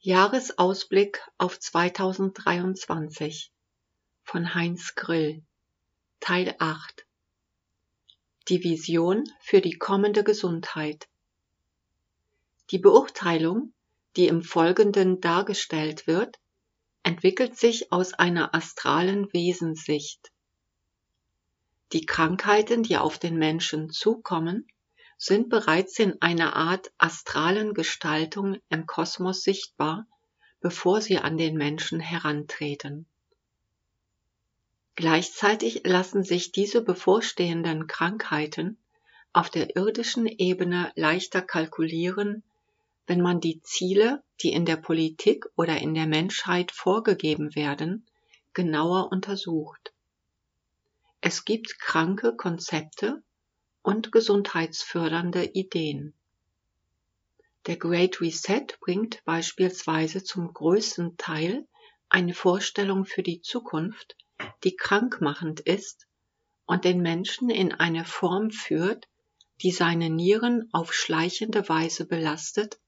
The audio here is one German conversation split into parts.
Jahresausblick auf 2023 von Heinz Grill Teil 8 Die Vision für die kommende Gesundheit Die Beurteilung, die im Folgenden dargestellt wird, entwickelt sich aus einer astralen Wesenssicht. Die Krankheiten, die auf den Menschen zukommen, sind bereits in einer Art astralen Gestaltung im Kosmos sichtbar, bevor sie an den Menschen herantreten. Gleichzeitig lassen sich diese bevorstehenden Krankheiten auf der irdischen Ebene leichter kalkulieren, wenn man die Ziele, die in der Politik oder in der Menschheit vorgegeben werden, genauer untersucht. Es gibt kranke Konzepte, und gesundheitsfördernde Ideen. Der Great Reset bringt beispielsweise zum größten Teil eine Vorstellung für die Zukunft, die krankmachend ist und den Menschen in eine Form führt, die seine Nieren auf schleichende Weise belastet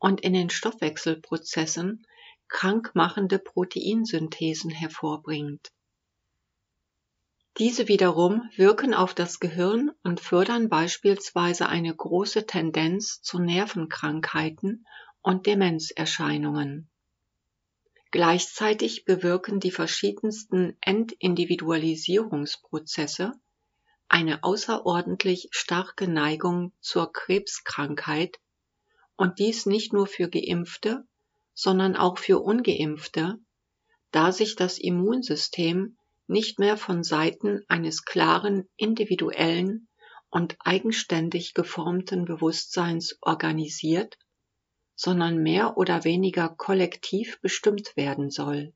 und in den Stoffwechselprozessen krankmachende Proteinsynthesen hervorbringt. Diese wiederum wirken auf das Gehirn und fördern beispielsweise eine große Tendenz zu Nervenkrankheiten und Demenzerscheinungen. Gleichzeitig bewirken die verschiedensten Entindividualisierungsprozesse eine außerordentlich starke Neigung zur Krebskrankheit und dies nicht nur für Geimpfte, sondern auch für ungeimpfte, da sich das Immunsystem nicht mehr von Seiten eines klaren, individuellen und eigenständig geformten Bewusstseins organisiert, sondern mehr oder weniger kollektiv bestimmt werden soll.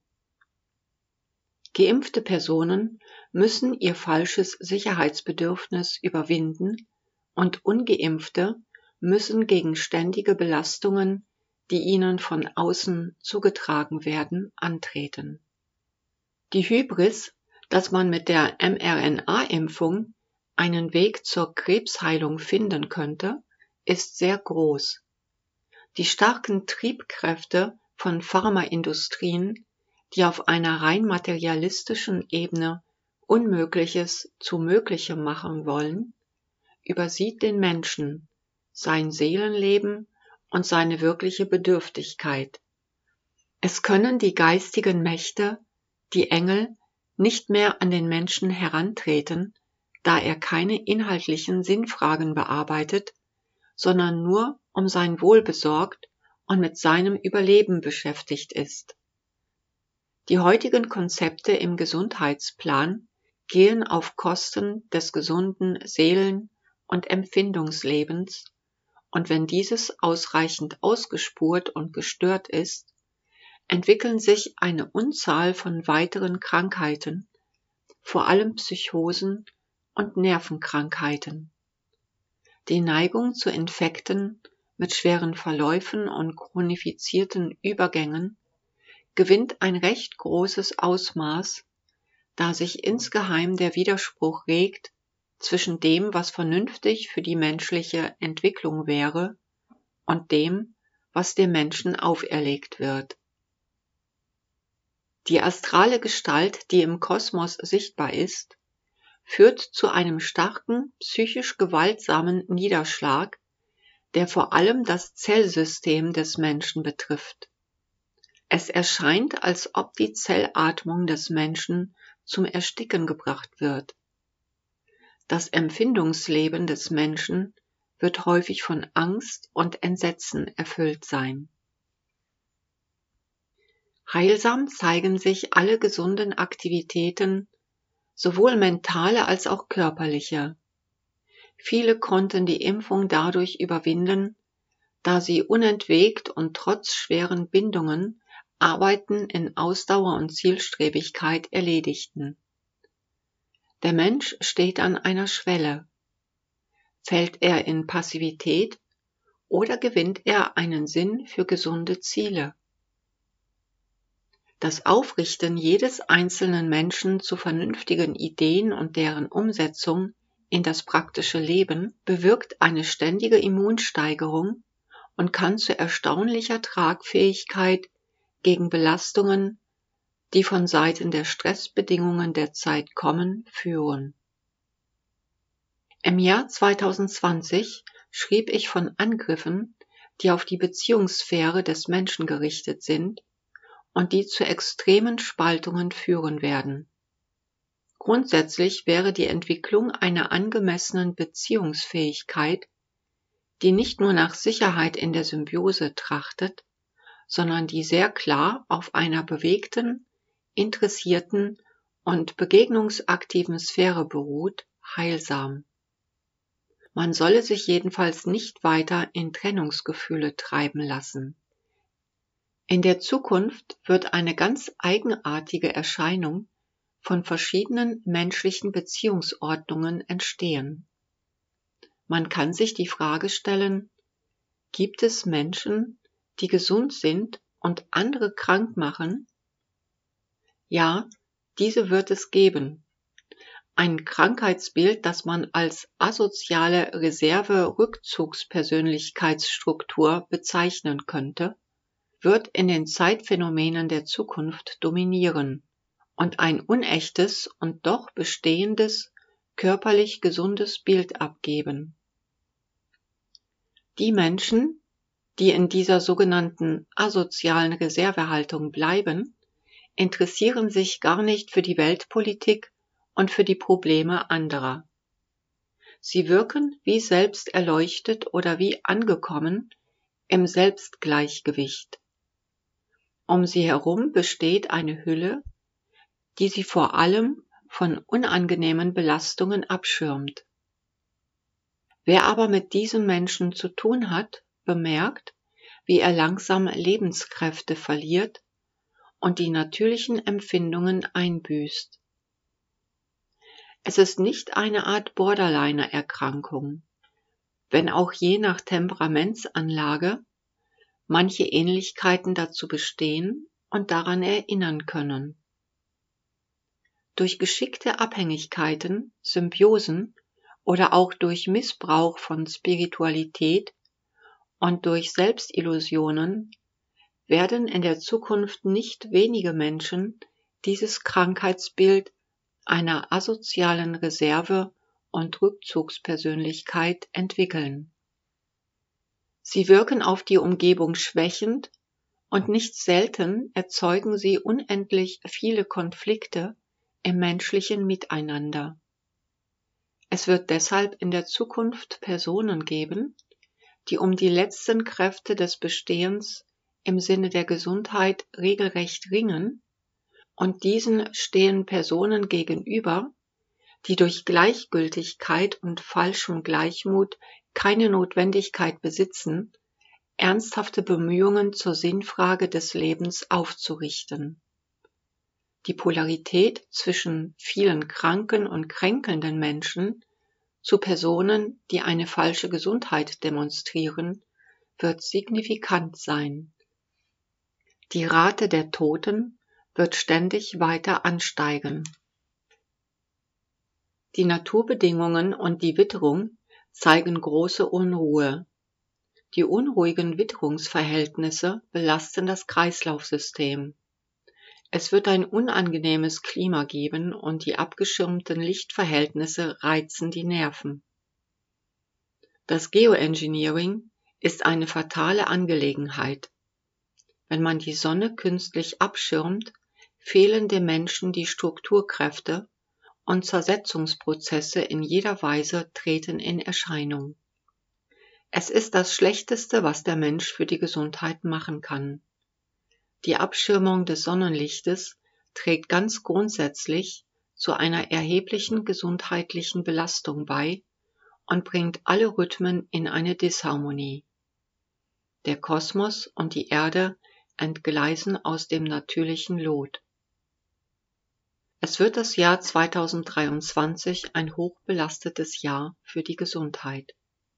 Geimpfte Personen müssen ihr falsches Sicherheitsbedürfnis überwinden und ungeimpfte müssen gegen ständige Belastungen, die ihnen von außen zugetragen werden, antreten. Die Hybris dass man mit der mRNA-Impfung einen Weg zur Krebsheilung finden könnte, ist sehr groß. Die starken Triebkräfte von Pharmaindustrien, die auf einer rein materialistischen Ebene Unmögliches zu Möglichem machen wollen, übersieht den Menschen, sein Seelenleben und seine wirkliche Bedürftigkeit. Es können die geistigen Mächte, die Engel, nicht mehr an den Menschen herantreten, da er keine inhaltlichen Sinnfragen bearbeitet, sondern nur um sein Wohl besorgt und mit seinem Überleben beschäftigt ist. Die heutigen Konzepte im Gesundheitsplan gehen auf Kosten des gesunden Seelen- und Empfindungslebens, und wenn dieses ausreichend ausgespurt und gestört ist, entwickeln sich eine Unzahl von weiteren Krankheiten, vor allem Psychosen und Nervenkrankheiten. Die Neigung zu Infekten mit schweren Verläufen und chronifizierten Übergängen gewinnt ein recht großes Ausmaß, da sich insgeheim der Widerspruch regt zwischen dem, was vernünftig für die menschliche Entwicklung wäre, und dem, was dem Menschen auferlegt wird. Die astrale Gestalt, die im Kosmos sichtbar ist, führt zu einem starken, psychisch gewaltsamen Niederschlag, der vor allem das Zellsystem des Menschen betrifft. Es erscheint, als ob die Zellatmung des Menschen zum Ersticken gebracht wird. Das Empfindungsleben des Menschen wird häufig von Angst und Entsetzen erfüllt sein. Heilsam zeigen sich alle gesunden Aktivitäten, sowohl mentale als auch körperliche. Viele konnten die Impfung dadurch überwinden, da sie unentwegt und trotz schweren Bindungen Arbeiten in Ausdauer und Zielstrebigkeit erledigten. Der Mensch steht an einer Schwelle. Fällt er in Passivität oder gewinnt er einen Sinn für gesunde Ziele? Das Aufrichten jedes einzelnen Menschen zu vernünftigen Ideen und deren Umsetzung in das praktische Leben bewirkt eine ständige Immunsteigerung und kann zu erstaunlicher Tragfähigkeit gegen Belastungen, die von Seiten der Stressbedingungen der Zeit kommen, führen. Im Jahr 2020 schrieb ich von Angriffen, die auf die Beziehungssphäre des Menschen gerichtet sind und die zu extremen Spaltungen führen werden. Grundsätzlich wäre die Entwicklung einer angemessenen Beziehungsfähigkeit, die nicht nur nach Sicherheit in der Symbiose trachtet, sondern die sehr klar auf einer bewegten, interessierten und begegnungsaktiven Sphäre beruht, heilsam. Man solle sich jedenfalls nicht weiter in Trennungsgefühle treiben lassen. In der Zukunft wird eine ganz eigenartige Erscheinung von verschiedenen menschlichen Beziehungsordnungen entstehen. Man kann sich die Frage stellen, gibt es Menschen, die gesund sind und andere krank machen? Ja, diese wird es geben. Ein Krankheitsbild, das man als asoziale Reserve-Rückzugspersönlichkeitsstruktur bezeichnen könnte, wird in den Zeitphänomenen der Zukunft dominieren und ein unechtes und doch bestehendes, körperlich gesundes Bild abgeben. Die Menschen, die in dieser sogenannten asozialen Reservehaltung bleiben, interessieren sich gar nicht für die Weltpolitik und für die Probleme anderer. Sie wirken wie selbst erleuchtet oder wie angekommen im Selbstgleichgewicht. Um sie herum besteht eine Hülle, die sie vor allem von unangenehmen Belastungen abschirmt. Wer aber mit diesem Menschen zu tun hat, bemerkt, wie er langsam Lebenskräfte verliert und die natürlichen Empfindungen einbüßt. Es ist nicht eine Art Borderliner-Erkrankung, wenn auch je nach Temperamentsanlage manche Ähnlichkeiten dazu bestehen und daran erinnern können. Durch geschickte Abhängigkeiten, Symbiosen oder auch durch Missbrauch von Spiritualität und durch Selbstillusionen werden in der Zukunft nicht wenige Menschen dieses Krankheitsbild einer asozialen Reserve und Rückzugspersönlichkeit entwickeln. Sie wirken auf die Umgebung schwächend und nicht selten erzeugen sie unendlich viele Konflikte im menschlichen Miteinander. Es wird deshalb in der Zukunft Personen geben, die um die letzten Kräfte des Bestehens im Sinne der Gesundheit regelrecht ringen, und diesen stehen Personen gegenüber, die durch Gleichgültigkeit und falschem Gleichmut keine Notwendigkeit besitzen, ernsthafte Bemühungen zur Sinnfrage des Lebens aufzurichten. Die Polarität zwischen vielen kranken und kränkelnden Menschen zu Personen, die eine falsche Gesundheit demonstrieren, wird signifikant sein. Die Rate der Toten wird ständig weiter ansteigen. Die Naturbedingungen und die Witterung zeigen große Unruhe. Die unruhigen Witterungsverhältnisse belasten das Kreislaufsystem. Es wird ein unangenehmes Klima geben und die abgeschirmten Lichtverhältnisse reizen die Nerven. Das Geoengineering ist eine fatale Angelegenheit. Wenn man die Sonne künstlich abschirmt, fehlen dem Menschen die Strukturkräfte und Zersetzungsprozesse in jeder Weise treten in Erscheinung. Es ist das Schlechteste, was der Mensch für die Gesundheit machen kann. Die Abschirmung des Sonnenlichtes trägt ganz grundsätzlich zu einer erheblichen gesundheitlichen Belastung bei und bringt alle Rhythmen in eine Disharmonie. Der Kosmos und die Erde entgleisen aus dem natürlichen Lot. Es wird das Jahr 2023 ein hochbelastetes Jahr für die Gesundheit.